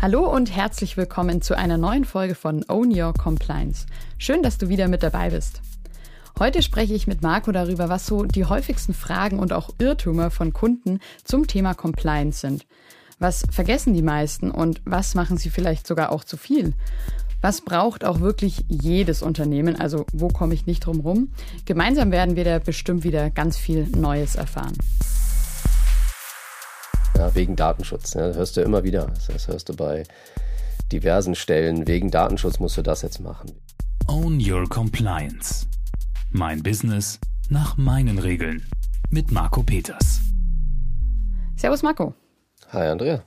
Hallo und herzlich willkommen zu einer neuen Folge von Own Your Compliance. Schön, dass du wieder mit dabei bist. Heute spreche ich mit Marco darüber, was so die häufigsten Fragen und auch Irrtümer von Kunden zum Thema Compliance sind. Was vergessen die meisten und was machen sie vielleicht sogar auch zu viel? Was braucht auch wirklich jedes Unternehmen? Also wo komme ich nicht drum rum? Gemeinsam werden wir da bestimmt wieder ganz viel Neues erfahren. Ja, wegen Datenschutz. Ja, das hörst du immer wieder. Das hörst du bei diversen Stellen. Wegen Datenschutz musst du das jetzt machen. Own Your Compliance. Mein Business nach meinen Regeln. Mit Marco Peters. Servus Marco. Hi Andrea.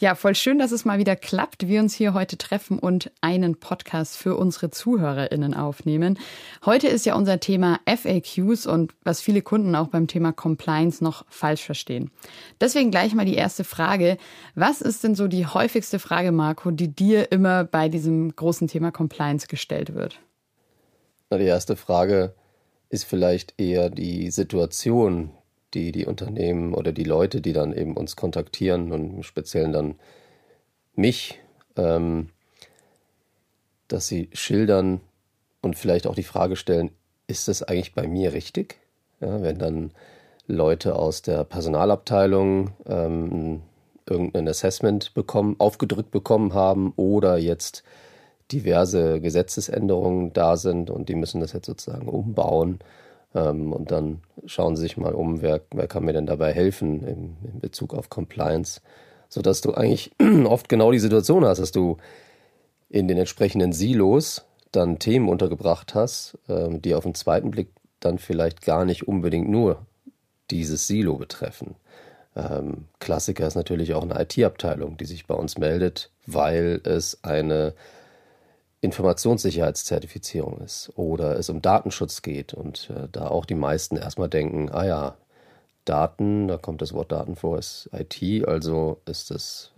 Ja, voll schön, dass es mal wieder klappt, wir uns hier heute treffen und einen Podcast für unsere ZuhörerInnen aufnehmen. Heute ist ja unser Thema FAQs und was viele Kunden auch beim Thema Compliance noch falsch verstehen. Deswegen gleich mal die erste Frage. Was ist denn so die häufigste Frage, Marco, die dir immer bei diesem großen Thema Compliance gestellt wird? Na, die erste Frage ist vielleicht eher die Situation, die die Unternehmen oder die Leute, die dann eben uns kontaktieren und im Speziellen dann mich, ähm, dass sie schildern und vielleicht auch die Frage stellen, ist das eigentlich bei mir richtig? Ja, wenn dann Leute aus der Personalabteilung ähm, irgendein Assessment bekommen, aufgedrückt bekommen haben oder jetzt diverse Gesetzesänderungen da sind und die müssen das jetzt sozusagen umbauen ähm, und dann schauen sie sich mal um, wer, wer kann mir denn dabei helfen in, in Bezug auf Compliance, sodass du eigentlich oft genau die Situation hast, dass du in den entsprechenden Silos dann Themen untergebracht hast, ähm, die auf den zweiten Blick dann vielleicht gar nicht unbedingt nur dieses Silo betreffen. Ähm, Klassiker ist natürlich auch eine IT-Abteilung, die sich bei uns meldet, weil es eine Informationssicherheitszertifizierung ist oder es um Datenschutz geht und äh, da auch die meisten erstmal denken, ah ja, Daten, da kommt das Wort Daten vor, ist IT, also ist das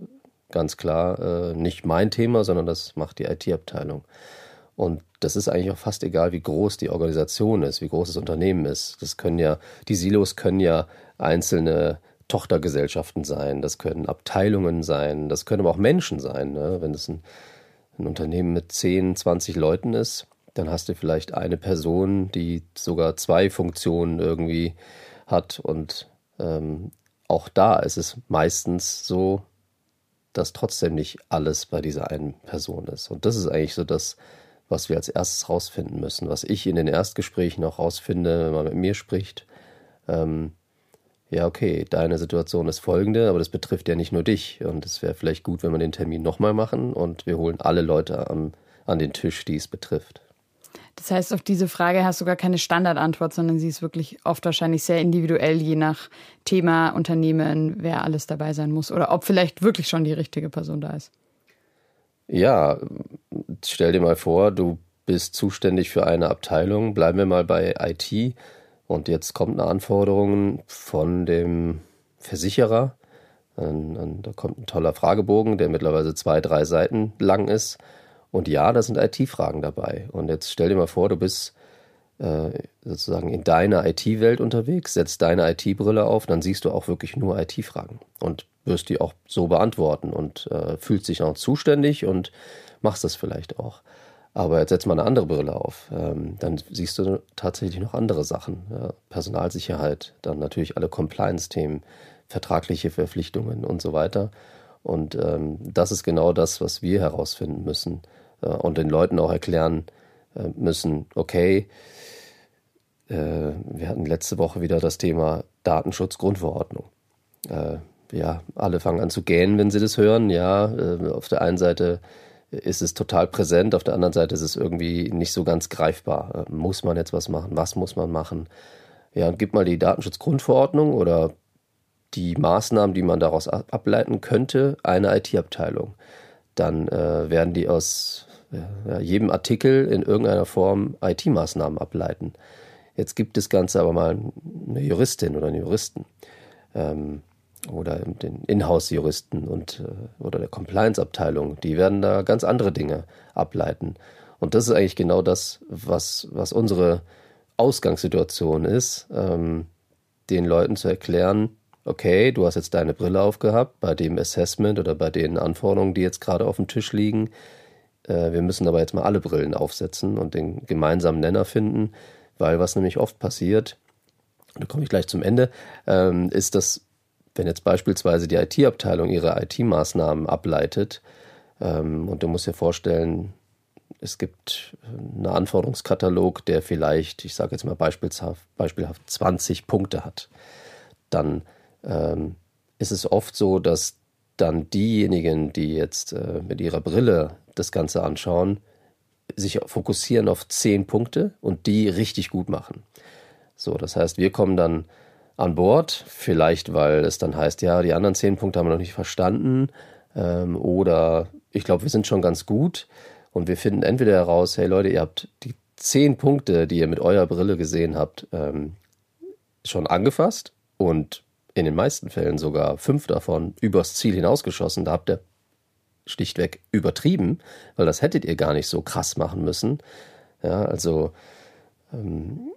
ganz klar äh, nicht mein Thema, sondern das macht die IT-Abteilung. Und das ist eigentlich auch fast egal, wie groß die Organisation ist, wie groß das Unternehmen ist. Das können ja, die Silos können ja einzelne Tochtergesellschaften sein, das können Abteilungen sein, das können aber auch Menschen sein. Ne? Wenn es ein ein Unternehmen mit 10, 20 Leuten ist, dann hast du vielleicht eine Person, die sogar zwei Funktionen irgendwie hat. Und ähm, auch da ist es meistens so, dass trotzdem nicht alles bei dieser einen Person ist. Und das ist eigentlich so das, was wir als erstes rausfinden müssen, was ich in den Erstgesprächen auch rausfinde, wenn man mit mir spricht. Ähm, ja, okay, deine Situation ist folgende, aber das betrifft ja nicht nur dich. Und es wäre vielleicht gut, wenn wir den Termin nochmal machen und wir holen alle Leute am, an den Tisch, die es betrifft. Das heißt, auf diese Frage hast du gar keine Standardantwort, sondern sie ist wirklich oft wahrscheinlich sehr individuell, je nach Thema, Unternehmen, wer alles dabei sein muss oder ob vielleicht wirklich schon die richtige Person da ist. Ja, stell dir mal vor, du bist zuständig für eine Abteilung. Bleiben wir mal bei IT und jetzt kommt eine Anforderung von dem Versicherer. Da kommt ein toller Fragebogen, der mittlerweile zwei, drei Seiten lang ist. Und ja, da sind IT-Fragen dabei. Und jetzt stell dir mal vor, du bist äh, sozusagen in deiner IT-Welt unterwegs, setzt deine IT-Brille auf, dann siehst du auch wirklich nur IT-Fragen und wirst die auch so beantworten und äh, fühlst dich auch zuständig und machst das vielleicht auch. Aber jetzt setz mal eine andere Brille auf. Ähm, dann siehst du tatsächlich noch andere Sachen. Ja, Personalsicherheit, dann natürlich alle Compliance-Themen, vertragliche Verpflichtungen und so weiter. Und ähm, das ist genau das, was wir herausfinden müssen äh, und den Leuten auch erklären äh, müssen, okay, äh, wir hatten letzte Woche wieder das Thema Datenschutzgrundverordnung. Äh, ja, alle fangen an zu gähnen, wenn sie das hören. Ja, äh, auf der einen Seite ist es total präsent, auf der anderen Seite ist es irgendwie nicht so ganz greifbar. Äh, muss man jetzt was machen? Was muss man machen? Ja, und gib mal die Datenschutzgrundverordnung oder die Maßnahmen, die man daraus ableiten könnte, eine IT-Abteilung. Dann äh, werden die aus ja, jedem Artikel in irgendeiner Form IT-Maßnahmen ableiten. Jetzt gibt das Ganze aber mal eine Juristin oder einen Juristen. Ähm, oder den Inhouse-Juristen und äh, oder der Compliance-Abteilung, die werden da ganz andere Dinge ableiten. Und das ist eigentlich genau das, was, was unsere Ausgangssituation ist, ähm, den Leuten zu erklären, okay, du hast jetzt deine Brille aufgehabt bei dem Assessment oder bei den Anforderungen, die jetzt gerade auf dem Tisch liegen. Äh, wir müssen aber jetzt mal alle Brillen aufsetzen und den gemeinsamen Nenner finden, weil was nämlich oft passiert, da komme ich gleich zum Ende, ähm, ist, dass wenn jetzt beispielsweise die IT-Abteilung ihre IT-Maßnahmen ableitet, ähm, und du musst dir vorstellen, es gibt einen Anforderungskatalog, der vielleicht, ich sage jetzt mal beispielhaft, beispielhaft 20 Punkte hat, dann ähm, ist es oft so, dass dann diejenigen, die jetzt äh, mit ihrer Brille das Ganze anschauen, sich fokussieren auf 10 Punkte und die richtig gut machen. So, das heißt, wir kommen dann an Bord, vielleicht weil es dann heißt, ja, die anderen 10 Punkte haben wir noch nicht verstanden ähm, oder ich glaube, wir sind schon ganz gut und wir finden entweder heraus, hey Leute, ihr habt die zehn Punkte, die ihr mit eurer Brille gesehen habt, ähm, schon angefasst und in den meisten Fällen sogar fünf davon übers Ziel hinausgeschossen. Da habt ihr schlichtweg übertrieben, weil das hättet ihr gar nicht so krass machen müssen. Ja, also, ähm,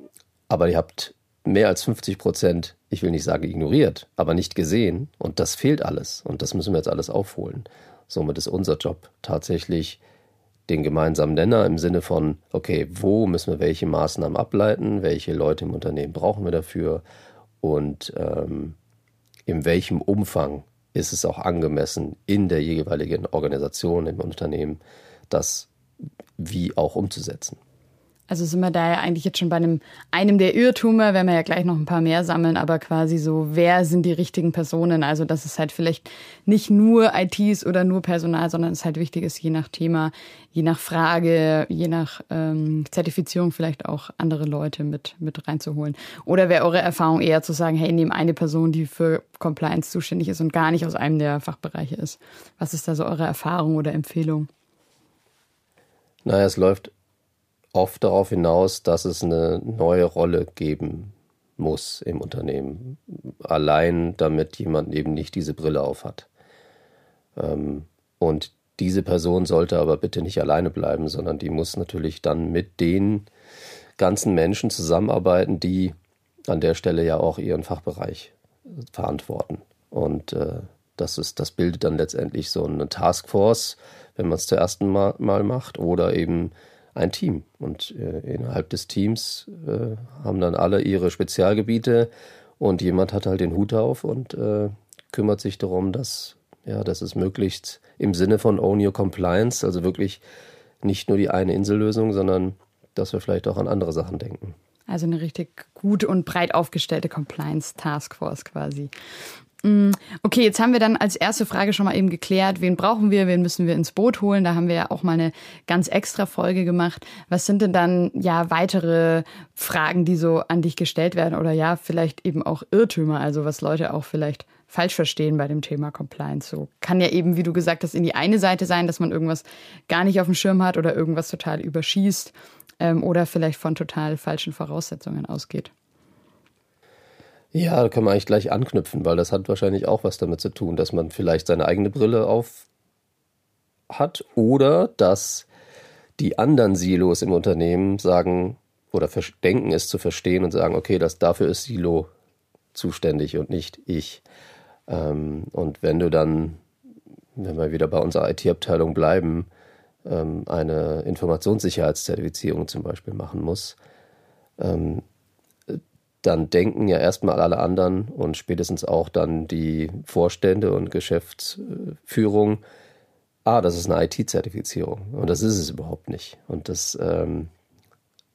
aber ihr habt mehr als 50 Prozent, ich will nicht sagen ignoriert, aber nicht gesehen und das fehlt alles und das müssen wir jetzt alles aufholen. Somit ist unser Job tatsächlich den gemeinsamen Nenner im Sinne von, okay, wo müssen wir welche Maßnahmen ableiten, welche Leute im Unternehmen brauchen wir dafür und ähm, in welchem Umfang ist es auch angemessen in der jeweiligen Organisation, im Unternehmen, das wie auch umzusetzen. Also sind wir da ja eigentlich jetzt schon bei einem, einem der Irrtümer, werden wir ja gleich noch ein paar mehr sammeln, aber quasi so, wer sind die richtigen Personen? Also, dass es halt vielleicht nicht nur ITs oder nur Personal, sondern es halt wichtig ist, je nach Thema, je nach Frage, je nach ähm, Zertifizierung vielleicht auch andere Leute mit, mit reinzuholen. Oder wäre eure Erfahrung eher zu sagen, hey, nehmt eine Person, die für Compliance zuständig ist und gar nicht aus einem der Fachbereiche ist. Was ist da so eure Erfahrung oder Empfehlung? Naja, es läuft oft darauf hinaus, dass es eine neue Rolle geben muss im Unternehmen. Allein damit jemand eben nicht diese Brille aufhat. Ähm, und diese Person sollte aber bitte nicht alleine bleiben, sondern die muss natürlich dann mit den ganzen Menschen zusammenarbeiten, die an der Stelle ja auch ihren Fachbereich verantworten. Und äh, das ist, das bildet dann letztendlich so eine Taskforce, wenn man es zum ersten Mal, mal macht, oder eben ein Team. Und äh, innerhalb des Teams äh, haben dann alle ihre Spezialgebiete und jemand hat halt den Hut auf und äh, kümmert sich darum, dass, ja, dass es möglichst im Sinne von Own Your Compliance, also wirklich nicht nur die eine Insellösung, sondern dass wir vielleicht auch an andere Sachen denken. Also eine richtig gut und breit aufgestellte Compliance Taskforce quasi. Mm, okay, jetzt haben wir dann als erste Frage schon mal eben geklärt, wen brauchen wir, wen müssen wir ins Boot holen. Da haben wir ja auch mal eine ganz extra Folge gemacht. Was sind denn dann ja weitere Fragen, die so an dich gestellt werden oder ja, vielleicht eben auch Irrtümer, also was Leute auch vielleicht falsch verstehen bei dem Thema Compliance. So kann ja eben, wie du gesagt hast, in die eine Seite sein, dass man irgendwas gar nicht auf dem Schirm hat oder irgendwas total überschießt ähm, oder vielleicht von total falschen Voraussetzungen ausgeht. Ja, da kann man eigentlich gleich anknüpfen, weil das hat wahrscheinlich auch was damit zu tun, dass man vielleicht seine eigene Brille auf hat oder dass die anderen Silos im Unternehmen sagen oder denken es zu verstehen und sagen, okay, das, dafür ist Silo zuständig und nicht ich. Ähm, und wenn du dann, wenn wir wieder bei unserer IT-Abteilung bleiben, ähm, eine Informationssicherheitszertifizierung zum Beispiel machen muss, ähm, dann denken ja erstmal alle anderen und spätestens auch dann die Vorstände und Geschäftsführung, ah, das ist eine IT-Zertifizierung. Und das ist es überhaupt nicht. Und das, ähm,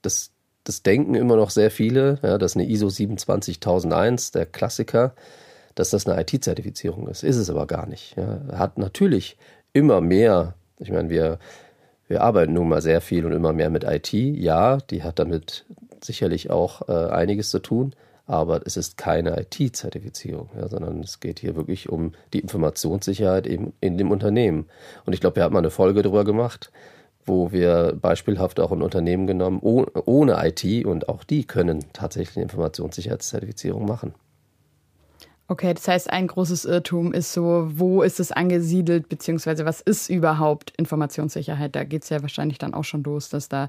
das, das denken immer noch sehr viele, ja, dass eine ISO 27001, der Klassiker, dass das eine IT-Zertifizierung ist. Ist es aber gar nicht. Ja. Hat natürlich immer mehr, ich meine, wir, wir arbeiten nun mal sehr viel und immer mehr mit IT. Ja, die hat damit sicherlich auch äh, einiges zu tun, aber es ist keine IT-Zertifizierung, ja, sondern es geht hier wirklich um die Informationssicherheit eben in dem Unternehmen. Und ich glaube, wir haben mal eine Folge darüber gemacht, wo wir beispielhaft auch ein Unternehmen genommen oh, ohne IT und auch die können tatsächlich eine Informationssicherheitszertifizierung machen. Okay, das heißt, ein großes Irrtum ist so, wo ist es angesiedelt, beziehungsweise was ist überhaupt Informationssicherheit? Da geht es ja wahrscheinlich dann auch schon los, dass da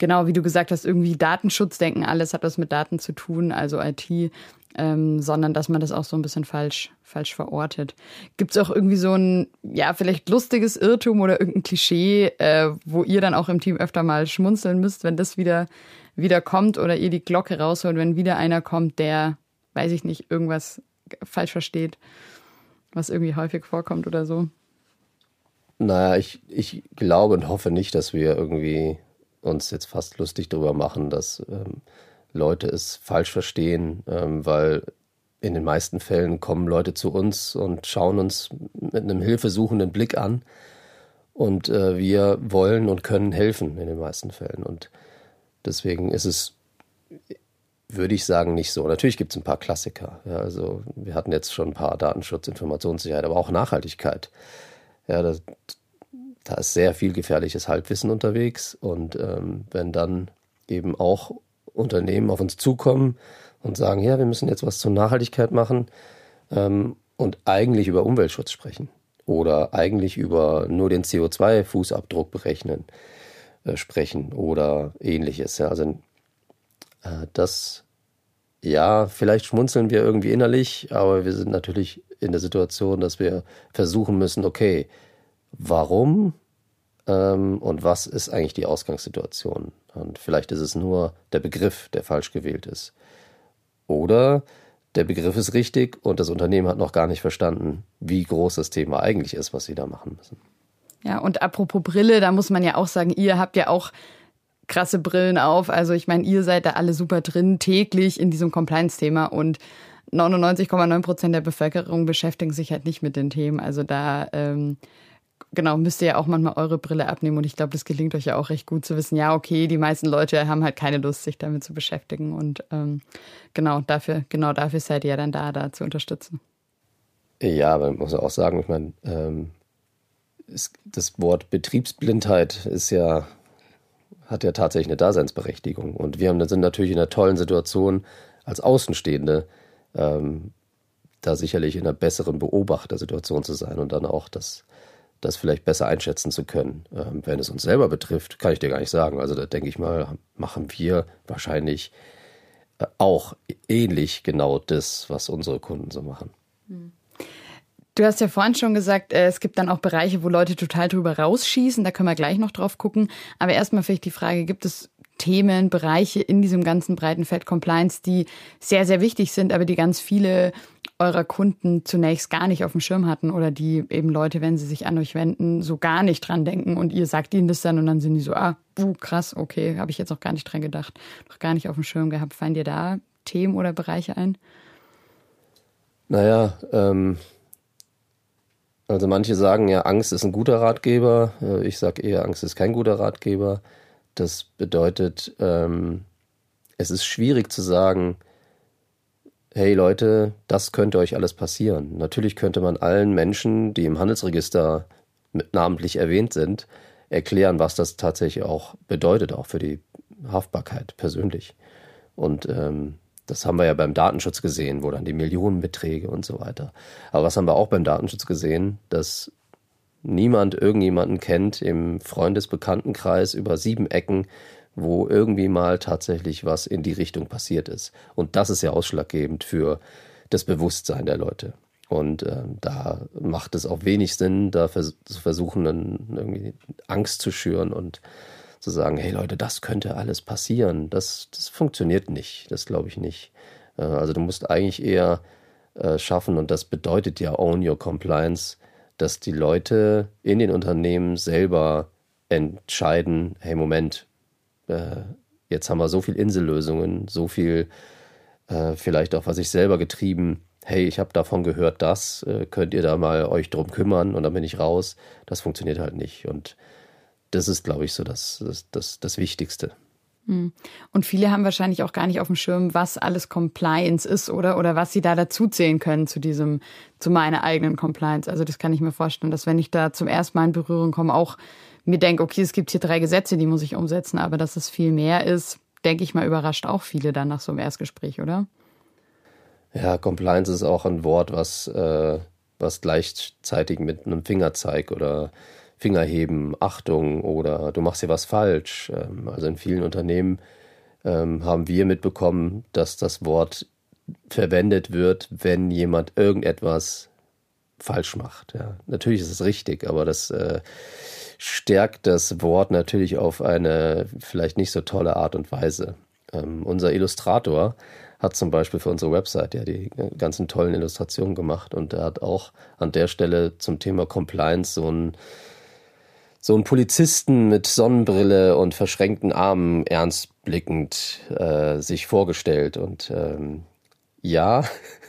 genau, wie du gesagt hast, irgendwie Datenschutz denken, alles hat was mit Daten zu tun, also IT. ähm, sondern dass man das auch so ein bisschen falsch, falsch verortet. Gibt es auch irgendwie so ein, ja, vielleicht lustiges Irrtum oder irgendein Klischee, äh, wo ihr dann auch im Team öfter mal schmunzeln müsst, wenn das wieder, wieder kommt oder ihr die Glocke rausholt, wenn wieder einer kommt, der, weiß ich nicht, irgendwas falsch versteht, was irgendwie häufig vorkommt oder so? Naja, ich, ich glaube und hoffe nicht, dass wir irgendwie uns jetzt fast lustig darüber machen, dass ähm, Leute es falsch verstehen, ähm, weil in den meisten Fällen kommen Leute zu uns und schauen uns mit einem hilfesuchenden Blick an. Und äh, wir wollen und können helfen in den meisten Fällen. Und deswegen ist es, würde ich sagen, nicht so. Natürlich gibt es ein paar Klassiker. Ja, also wir hatten jetzt schon ein paar Datenschutz, Informationssicherheit, aber auch Nachhaltigkeit. Ja, das, da ist sehr viel gefährliches Halbwissen unterwegs. Und ähm, wenn dann eben auch Unternehmen auf uns zukommen und sagen, ja, wir müssen jetzt was zur Nachhaltigkeit machen ähm, und eigentlich über Umweltschutz sprechen oder eigentlich über nur den CO2-Fußabdruck berechnen, äh, sprechen oder ähnliches. Ja. Also äh, das, ja, vielleicht schmunzeln wir irgendwie innerlich, aber wir sind natürlich in der Situation, dass wir versuchen müssen, okay, warum ähm, und was ist eigentlich die Ausgangssituation? Und vielleicht ist es nur der Begriff, der falsch gewählt ist. Oder der Begriff ist richtig und das Unternehmen hat noch gar nicht verstanden, wie groß das Thema eigentlich ist, was sie da machen müssen. Ja, und apropos Brille, da muss man ja auch sagen, ihr habt ja auch krasse Brillen auf. Also ich meine, ihr seid da alle super drin, täglich in diesem Compliance-Thema und 99,9 Prozent der Bevölkerung beschäftigen sich halt nicht mit den Themen. Also da ähm, genau, müsst ihr ja auch manchmal eure Brille abnehmen und ich glaube, das gelingt euch ja auch recht gut zu wissen, ja, okay, die meisten Leute haben halt keine Lust, sich damit zu beschäftigen und ähm, genau dafür, genau dafür seid ihr ja dann da, da zu unterstützen. Ja, aber man muss auch sagen, ich meine, ähm, das Wort Betriebsblindheit ist ja, hat ja tatsächlich eine Daseinsberechtigung und wir haben, sind natürlich in einer tollen Situation als Außenstehende, ähm, da sicherlich in einer besseren Beobachtersituation zu sein und dann auch das das vielleicht besser einschätzen zu können. Ähm, wenn es uns selber betrifft, kann ich dir gar nicht sagen. Also da denke ich mal, machen wir wahrscheinlich äh, auch ähnlich genau das, was unsere Kunden so machen. Hm. Du hast ja vorhin schon gesagt, äh, es gibt dann auch Bereiche, wo Leute total drüber rausschießen. Da können wir gleich noch drauf gucken. Aber erstmal vielleicht die Frage, gibt es Themen, Bereiche in diesem ganzen breiten Feld Compliance, die sehr, sehr wichtig sind, aber die ganz viele eurer Kunden zunächst gar nicht auf dem Schirm hatten oder die eben Leute, wenn sie sich an euch wenden, so gar nicht dran denken und ihr sagt ihnen das dann und dann sind die so, ah, uh, krass, okay, habe ich jetzt noch gar nicht dran gedacht, noch gar nicht auf dem Schirm gehabt. Fallen dir da Themen oder Bereiche ein? Naja, ähm, also manche sagen ja, Angst ist ein guter Ratgeber. Äh, ich sage eher, Angst ist kein guter Ratgeber. Das bedeutet, ähm, es ist schwierig zu sagen, hey Leute, das könnte euch alles passieren. Natürlich könnte man allen Menschen, die im Handelsregister namentlich erwähnt sind, erklären, was das tatsächlich auch bedeutet, auch für die Haftbarkeit persönlich. Und ähm, das haben wir ja beim Datenschutz gesehen, wo dann die Millionenbeträge und so weiter. Aber was haben wir auch beim Datenschutz gesehen? Dass niemand irgendjemanden kennt im Freundesbekanntenkreis über sieben Ecken, wo irgendwie mal tatsächlich was in die Richtung passiert ist. Und das ist ja ausschlaggebend für das Bewusstsein der Leute. Und äh, da macht es auch wenig Sinn, da vers zu versuchen, dann irgendwie Angst zu schüren und zu sagen, hey Leute, das könnte alles passieren. Das, das funktioniert nicht. Das glaube ich nicht. Äh, also du musst eigentlich eher äh, schaffen, und das bedeutet ja Own Your Compliance, dass die Leute in den Unternehmen selber entscheiden, hey Moment, äh, jetzt haben wir so viel Insellösungen, so viel äh, vielleicht auch was ich selber getrieben. Hey, ich habe davon gehört, das äh, könnt ihr da mal euch drum kümmern und dann bin ich raus. Das funktioniert halt nicht und das ist, glaube ich, so das, das, das, das Wichtigste. Hm. Und viele haben wahrscheinlich auch gar nicht auf dem Schirm, was alles Compliance ist, oder? Oder was sie da dazuzählen können zu diesem, zu meiner eigenen Compliance. Also das kann ich mir vorstellen, dass wenn ich da zum ersten Mal in Berührung komme, auch mir denke, okay, es gibt hier drei Gesetze, die muss ich umsetzen, aber dass es viel mehr ist, denke ich mal, überrascht auch viele dann nach so einem Erstgespräch, oder? Ja, Compliance ist auch ein Wort, was, äh, was gleichzeitig mit einem Fingerzeig oder Fingerheben, Achtung oder du machst hier was falsch. Ähm, also in vielen Unternehmen ähm, haben wir mitbekommen, dass das Wort verwendet wird, wenn jemand irgendetwas falsch macht. Ja. Natürlich ist es richtig, aber das äh, stärkt das Wort natürlich auf eine vielleicht nicht so tolle Art und Weise. Ähm, unser Illustrator hat zum Beispiel für unsere Website ja die ganzen tollen Illustrationen gemacht und er hat auch an der Stelle zum Thema Compliance so ein so einen Polizisten mit Sonnenbrille und verschränkten Armen ernstblickend äh, sich vorgestellt. Und ähm, ja,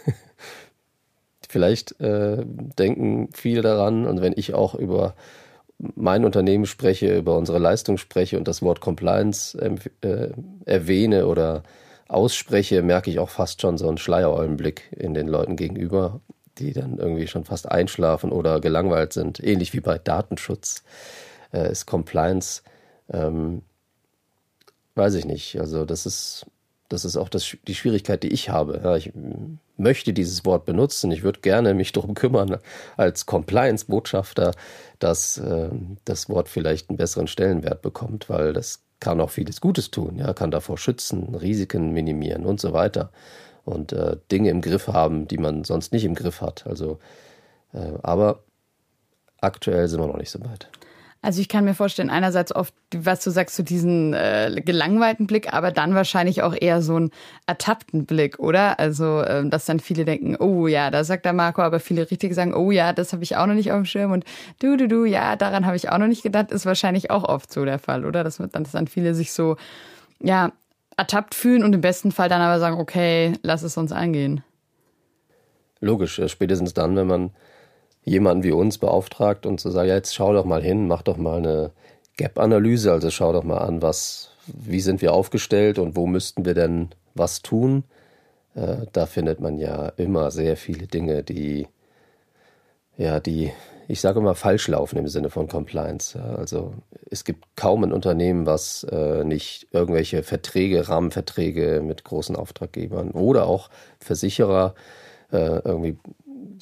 vielleicht äh, denken viele daran. Und wenn ich auch über mein Unternehmen spreche, über unsere Leistung spreche und das Wort Compliance äh, erwähne oder ausspreche, merke ich auch fast schon so einen Schleiereulenblick in den Leuten gegenüber, die dann irgendwie schon fast einschlafen oder gelangweilt sind. Ähnlich wie bei Datenschutz äh, ist Compliance, ähm, weiß ich nicht. Also das ist, das ist auch das, die Schwierigkeit, die ich habe. Ja, ich möchte dieses Wort benutzen. Ich würde gerne mich darum kümmern, als Compliance-Botschafter, dass äh, das Wort vielleicht einen besseren Stellenwert bekommt, weil das kann auch vieles Gutes tun, ja, kann davor schützen, Risiken minimieren und so weiter und äh, Dinge im Griff haben, die man sonst nicht im Griff hat. Also, äh, aber aktuell sind wir noch nicht so weit. Also ich kann mir vorstellen, einerseits oft, was du sagst, so diesen äh, gelangweilten Blick, aber dann wahrscheinlich auch eher so einen ertappten Blick, oder? Also, ähm, dass dann viele denken, oh ja, da sagt der Marco, aber viele richtig sagen, oh ja, das habe ich auch noch nicht auf dem Schirm und du, du, du, ja, daran habe ich auch noch nicht gedacht, ist wahrscheinlich auch oft so der Fall, oder? Dass, dass dann viele sich so, ja, ertappt fühlen und im besten Fall dann aber sagen, okay, lass es uns angehen. Logisch, spätestens dann, wenn man jemanden wie uns beauftragt und zu sagen, ja, jetzt schau doch mal hin, mach doch mal eine Gap-Analyse, also schau doch mal an, was, wie sind wir aufgestellt und wo müssten wir denn was tun. Äh, da findet man ja immer sehr viele Dinge, die, ja, die, ich sage immer, falsch laufen im Sinne von Compliance. Also es gibt kaum ein Unternehmen, was äh, nicht irgendwelche Verträge, Rahmenverträge mit großen Auftraggebern oder auch Versicherer äh, irgendwie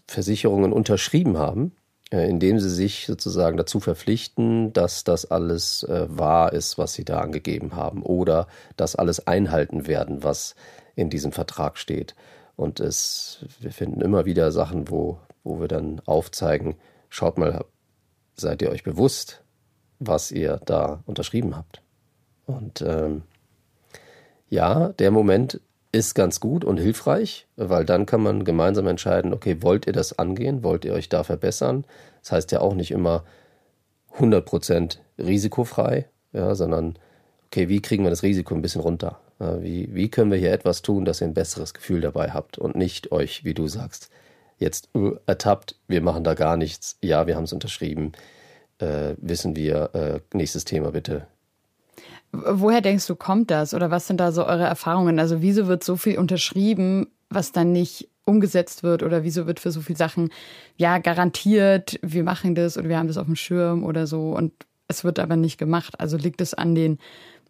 Versicherungen unterschrieben haben, äh, indem sie sich sozusagen dazu verpflichten, dass das alles äh, wahr ist, was sie da angegeben haben, oder dass alles einhalten werden, was in diesem Vertrag steht. Und es, wir finden immer wieder Sachen, wo, wo wir dann aufzeigen, schaut mal, seid ihr euch bewusst, was ihr da unterschrieben habt. Und ähm, ja, der Moment ist ganz gut und hilfreich, weil dann kann man gemeinsam entscheiden, okay, wollt ihr das angehen, wollt ihr euch da verbessern? Das heißt ja auch nicht immer 100% risikofrei, ja, sondern okay, wie kriegen wir das Risiko ein bisschen runter? Wie, wie können wir hier etwas tun, dass ihr ein besseres Gefühl dabei habt und nicht euch, wie du sagst, jetzt uh, ertappt, wir machen da gar nichts, ja, wir haben es unterschrieben, äh, wissen wir, äh, nächstes Thema bitte, Woher denkst du, kommt das? Oder was sind da so eure Erfahrungen? Also wieso wird so viel unterschrieben, was dann nicht umgesetzt wird? Oder wieso wird für so viele Sachen, ja, garantiert, wir machen das oder wir haben das auf dem Schirm oder so und es wird aber nicht gemacht? Also liegt es an den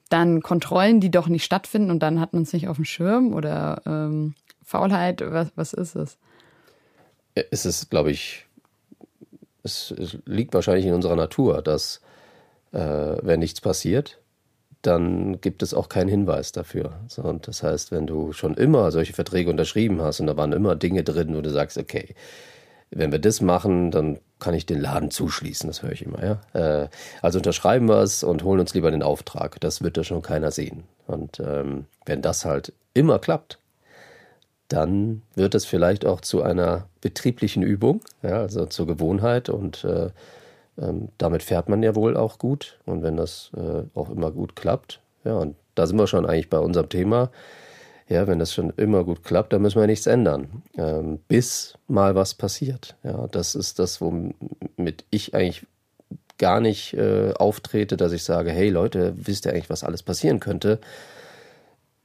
dann Kontrollen, die doch nicht stattfinden und dann hat man es nicht auf dem Schirm oder ähm, Faulheit? Was, was ist es? Es ist, glaube ich, es, es, liegt wahrscheinlich in unserer Natur, dass äh, wenn nichts passiert, dann gibt es auch keinen Hinweis dafür. So, und das heißt, wenn du schon immer solche Verträge unterschrieben hast und da waren immer Dinge drin, wo du sagst, okay, wenn wir das machen, dann kann ich den Laden zuschließen, das höre ich immer, ja. Äh, also unterschreiben wir es und holen uns lieber den Auftrag. Das wird ja schon keiner sehen. Und ähm, wenn das halt immer klappt, dann wird es vielleicht auch zu einer betrieblichen Übung, ja, also zur Gewohnheit und äh, ähm, damit fährt man ja wohl auch gut. Und wenn das äh, auch immer gut klappt, ja, und da sind wir schon eigentlich bei unserem Thema. Ja, wenn das schon immer gut klappt, dann müssen wir nichts ändern, ähm, bis mal was passiert. Ja, das ist das, womit ich eigentlich gar nicht äh, auftrete, dass ich sage, hey Leute, wisst ihr eigentlich, was alles passieren könnte?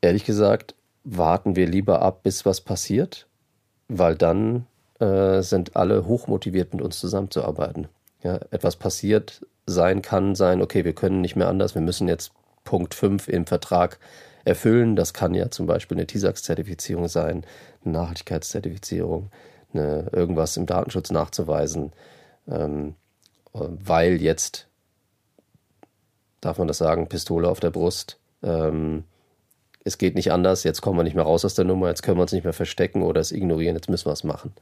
Ehrlich gesagt, warten wir lieber ab, bis was passiert, weil dann äh, sind alle hochmotiviert, mit uns zusammenzuarbeiten ja, etwas passiert sein kann, sein, okay, wir können nicht mehr anders, wir müssen jetzt Punkt 5 im Vertrag erfüllen. Das kann ja zum Beispiel eine TISAX-Zertifizierung sein, eine Nachhaltigkeitszertifizierung, eine, irgendwas im Datenschutz nachzuweisen, ähm, weil jetzt, darf man das sagen, Pistole auf der Brust, ähm, es geht nicht anders, jetzt kommen wir nicht mehr raus aus der Nummer, jetzt können wir uns nicht mehr verstecken oder es ignorieren, jetzt müssen wir es machen.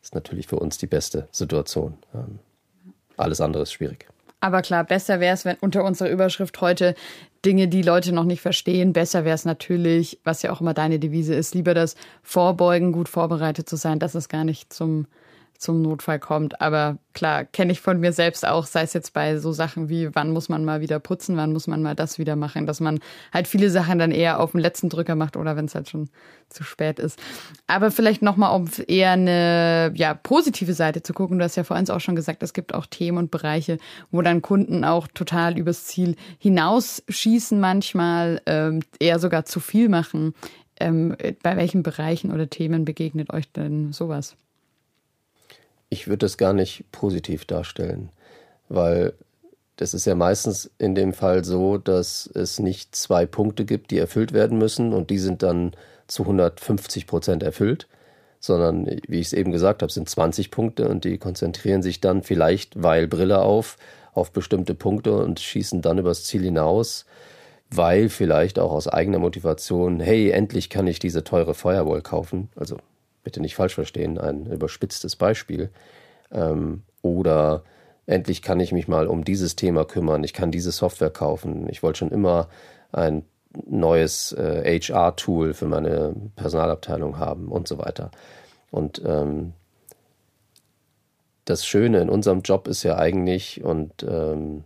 Ist natürlich für uns die beste Situation. Ähm, alles andere ist schwierig. Aber klar, besser wäre es, wenn unter unserer Überschrift heute Dinge, die Leute noch nicht verstehen, besser wäre es natürlich, was ja auch immer deine Devise ist, lieber das Vorbeugen, gut vorbereitet zu sein, dass es gar nicht zum zum Notfall kommt. Aber klar, kenne ich von mir selbst auch, sei es jetzt bei so Sachen wie, wann muss man mal wieder putzen, wann muss man mal das wieder machen, dass man halt viele Sachen dann eher auf den letzten Drücker macht oder wenn es halt schon zu spät ist. Aber vielleicht nochmal, um eher eine ja, positive Seite zu gucken. Du hast ja vorhin auch schon gesagt, es gibt auch Themen und Bereiche, wo dann Kunden auch total übers Ziel hinausschießen manchmal, ähm, eher sogar zu viel machen. Ähm, bei welchen Bereichen oder Themen begegnet euch denn sowas? Ich würde das gar nicht positiv darstellen, weil das ist ja meistens in dem Fall so, dass es nicht zwei Punkte gibt, die erfüllt werden müssen und die sind dann zu 150 Prozent erfüllt, sondern wie ich es eben gesagt habe, sind 20 Punkte und die konzentrieren sich dann vielleicht, weil Brille auf, auf bestimmte Punkte und schießen dann übers Ziel hinaus, weil vielleicht auch aus eigener Motivation, hey, endlich kann ich diese teure Firewall kaufen. Also bitte nicht falsch verstehen, ein überspitztes Beispiel. Ähm, oder endlich kann ich mich mal um dieses Thema kümmern, ich kann diese Software kaufen. Ich wollte schon immer ein neues äh, HR-Tool für meine Personalabteilung haben und so weiter. Und ähm, das Schöne in unserem Job ist ja eigentlich, und ähm,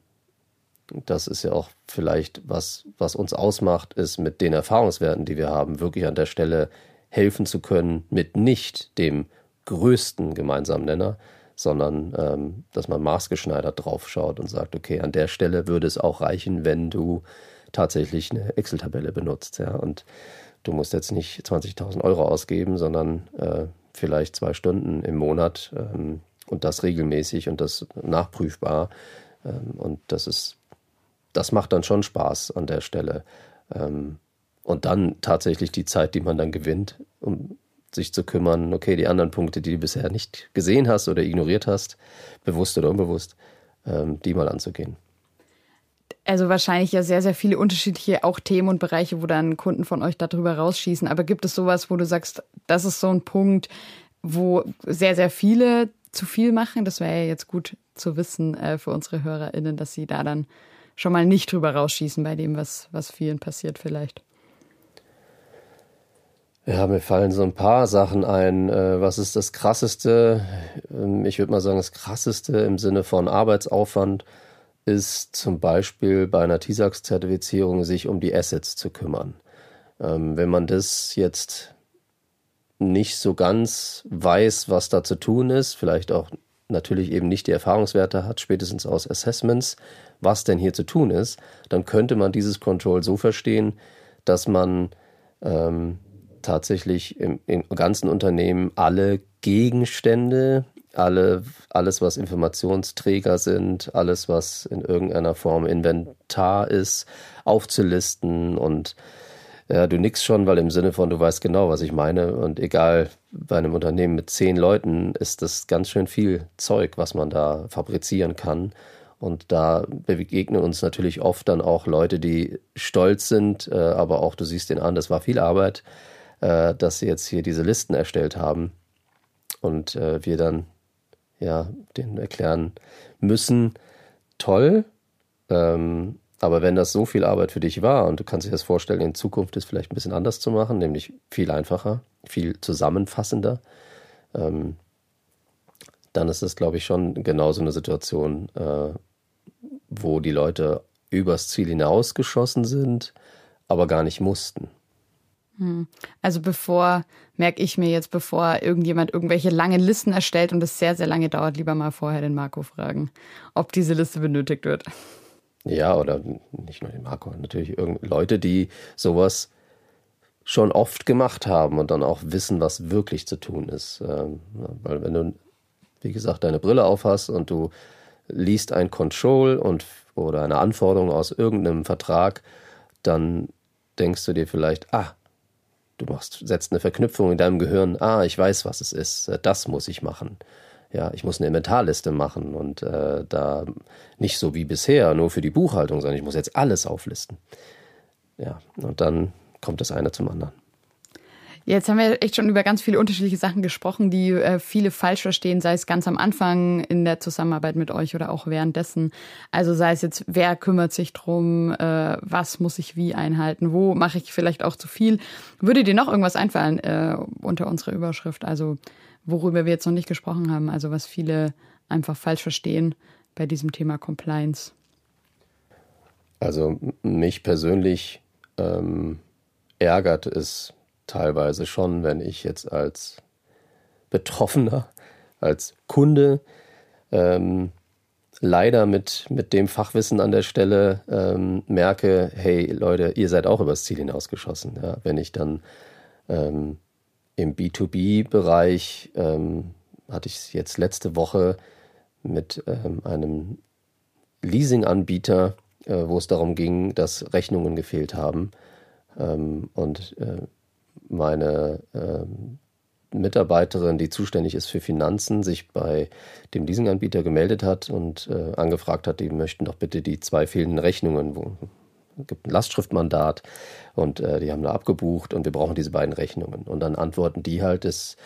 das ist ja auch vielleicht was, was uns ausmacht, ist mit den Erfahrungswerten, die wir haben, wirklich an der Stelle helfen zu können mit nicht dem größten gemeinsamen Nenner, sondern ähm, dass man maßgeschneidert draufschaut und sagt, okay, an der Stelle würde es auch reichen, wenn du tatsächlich eine Excel-Tabelle benutzt, ja, und du musst jetzt nicht 20.000 Euro ausgeben, sondern äh, vielleicht zwei Stunden im Monat ähm, und das regelmäßig und das nachprüfbar ähm, und das ist, das macht dann schon Spaß an der Stelle. Ähm, und dann tatsächlich die Zeit, die man dann gewinnt, um sich zu kümmern, okay, die anderen Punkte, die du bisher nicht gesehen hast oder ignoriert hast, bewusst oder unbewusst, ähm, die mal anzugehen. Also wahrscheinlich ja sehr, sehr viele unterschiedliche auch Themen und Bereiche, wo dann Kunden von euch darüber rausschießen. Aber gibt es sowas, wo du sagst, das ist so ein Punkt, wo sehr, sehr viele zu viel machen? Das wäre ja jetzt gut zu wissen äh, für unsere HörerInnen, dass sie da dann schon mal nicht drüber rausschießen bei dem, was, was vielen passiert vielleicht. Ja, mir fallen so ein paar Sachen ein. Äh, was ist das Krasseste? Ähm, ich würde mal sagen, das Krasseste im Sinne von Arbeitsaufwand ist zum Beispiel bei einer TISAX-Zertifizierung sich um die Assets zu kümmern. Ähm, wenn man das jetzt nicht so ganz weiß, was da zu tun ist, vielleicht auch natürlich eben nicht die Erfahrungswerte hat, spätestens aus Assessments, was denn hier zu tun ist, dann könnte man dieses Control so verstehen, dass man ähm, tatsächlich im, im ganzen Unternehmen alle Gegenstände, alle, alles, was Informationsträger sind, alles, was in irgendeiner Form Inventar ist, aufzulisten und ja, du nix schon, weil im Sinne von, du weißt genau, was ich meine. Und egal, bei einem Unternehmen mit zehn Leuten ist das ganz schön viel Zeug, was man da fabrizieren kann. Und da begegnen uns natürlich oft dann auch Leute, die stolz sind, äh, aber auch, du siehst den an, das war viel Arbeit äh, dass sie jetzt hier diese Listen erstellt haben und äh, wir dann ja denen erklären müssen, toll, ähm, aber wenn das so viel Arbeit für dich war und du kannst dir das vorstellen, in Zukunft ist vielleicht ein bisschen anders zu machen, nämlich viel einfacher, viel zusammenfassender, ähm, dann ist das, glaube ich, schon genauso eine Situation, äh, wo die Leute übers Ziel hinausgeschossen sind, aber gar nicht mussten. Hm. Also bevor, merke ich mir jetzt, bevor irgendjemand irgendwelche langen Listen erstellt und es sehr, sehr lange dauert, lieber mal vorher den Marco fragen, ob diese Liste benötigt wird. Ja, oder nicht nur den Marco, natürlich Leute, die sowas schon oft gemacht haben und dann auch wissen, was wirklich zu tun ist. Ähm, weil wenn du, wie gesagt, deine Brille aufhast und du liest ein Control und oder eine Anforderung aus irgendeinem Vertrag, dann denkst du dir vielleicht, ah, Du machst, setzt eine Verknüpfung in deinem Gehirn, ah, ich weiß, was es ist, äh, das muss ich machen. Ja, ich muss eine Inventarliste machen und äh, da nicht so wie bisher, nur für die Buchhaltung, sondern ich muss jetzt alles auflisten. Ja, und dann kommt das eine zum anderen. Jetzt haben wir echt schon über ganz viele unterschiedliche Sachen gesprochen, die äh, viele falsch verstehen, sei es ganz am Anfang in der Zusammenarbeit mit euch oder auch währenddessen. Also sei es jetzt, wer kümmert sich drum, äh, was muss ich wie einhalten, wo mache ich vielleicht auch zu viel. Würde dir noch irgendwas einfallen äh, unter unserer Überschrift? Also worüber wir jetzt noch nicht gesprochen haben, also was viele einfach falsch verstehen bei diesem Thema Compliance. Also mich persönlich ähm, ärgert es teilweise schon, wenn ich jetzt als Betroffener, als Kunde ähm, leider mit, mit dem Fachwissen an der Stelle ähm, merke, hey Leute, ihr seid auch übers Ziel hinausgeschossen. Ja? Wenn ich dann ähm, im B2B-Bereich ähm, hatte ich jetzt letzte Woche mit ähm, einem Leasing-Anbieter, äh, wo es darum ging, dass Rechnungen gefehlt haben. Ähm, und äh, meine ähm, Mitarbeiterin, die zuständig ist für Finanzen, sich bei dem Leasinganbieter gemeldet hat und äh, angefragt hat, die möchten doch bitte die zwei fehlenden Rechnungen, wo gibt ein Lastschriftmandat und äh, die haben da abgebucht und wir brauchen diese beiden Rechnungen. Und dann antworten die halt, es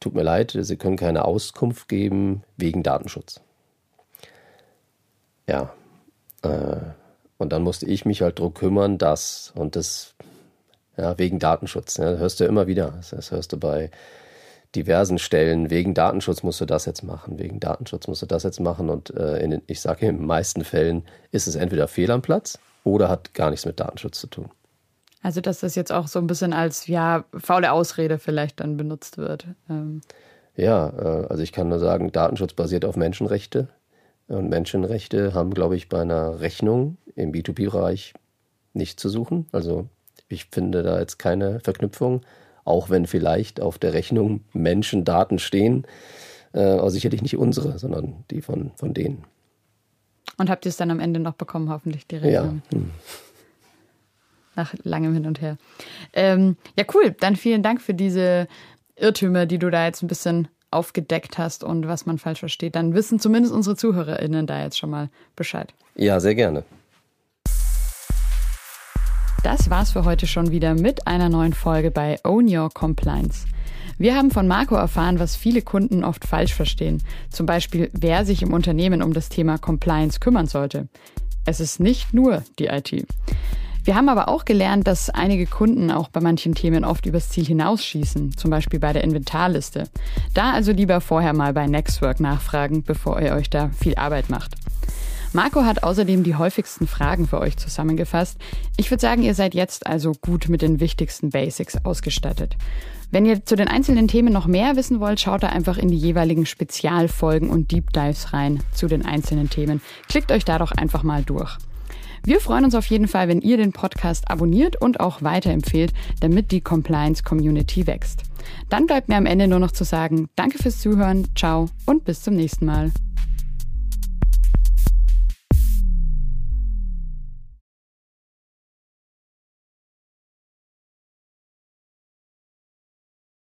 tut mir leid, sie können keine Auskunft geben wegen Datenschutz. Ja. Äh, und dann musste ich mich halt darum kümmern, dass, und das ja, wegen Datenschutz. Ja, das hörst du immer wieder. Das hörst du bei diversen Stellen. Wegen Datenschutz musst du das jetzt machen. Wegen Datenschutz musst du das jetzt machen. Und äh, in den, ich sage in den meisten Fällen ist es entweder fehl am Platz oder hat gar nichts mit Datenschutz zu tun. Also, dass das jetzt auch so ein bisschen als ja faule Ausrede vielleicht dann benutzt wird. Ähm. Ja, äh, also ich kann nur sagen, Datenschutz basiert auf Menschenrechte. Und Menschenrechte haben, glaube ich, bei einer Rechnung im B2B-Bereich nicht zu suchen. Also ich finde da jetzt keine Verknüpfung, auch wenn vielleicht auf der Rechnung Menschendaten stehen, äh, aber sicherlich nicht unsere, sondern die von, von denen. Und habt ihr es dann am Ende noch bekommen, hoffentlich die Rechnung? Ja. Hm. Nach langem Hin und Her. Ähm, ja, cool. Dann vielen Dank für diese Irrtümer, die du da jetzt ein bisschen aufgedeckt hast und was man falsch versteht. Dann wissen zumindest unsere ZuhörerInnen da jetzt schon mal Bescheid. Ja, sehr gerne. Das war's für heute schon wieder mit einer neuen Folge bei Own Your Compliance. Wir haben von Marco erfahren, was viele Kunden oft falsch verstehen. Zum Beispiel, wer sich im Unternehmen um das Thema Compliance kümmern sollte. Es ist nicht nur die IT. Wir haben aber auch gelernt, dass einige Kunden auch bei manchen Themen oft übers Ziel hinausschießen, zum Beispiel bei der Inventarliste. Da also lieber vorher mal bei Nextwork nachfragen, bevor ihr euch da viel Arbeit macht. Marco hat außerdem die häufigsten Fragen für euch zusammengefasst. Ich würde sagen, ihr seid jetzt also gut mit den wichtigsten Basics ausgestattet. Wenn ihr zu den einzelnen Themen noch mehr wissen wollt, schaut da einfach in die jeweiligen Spezialfolgen und Deep Dives rein zu den einzelnen Themen. Klickt euch da doch einfach mal durch. Wir freuen uns auf jeden Fall, wenn ihr den Podcast abonniert und auch weiterempfehlt, damit die Compliance Community wächst. Dann bleibt mir am Ende nur noch zu sagen, danke fürs Zuhören, ciao und bis zum nächsten Mal.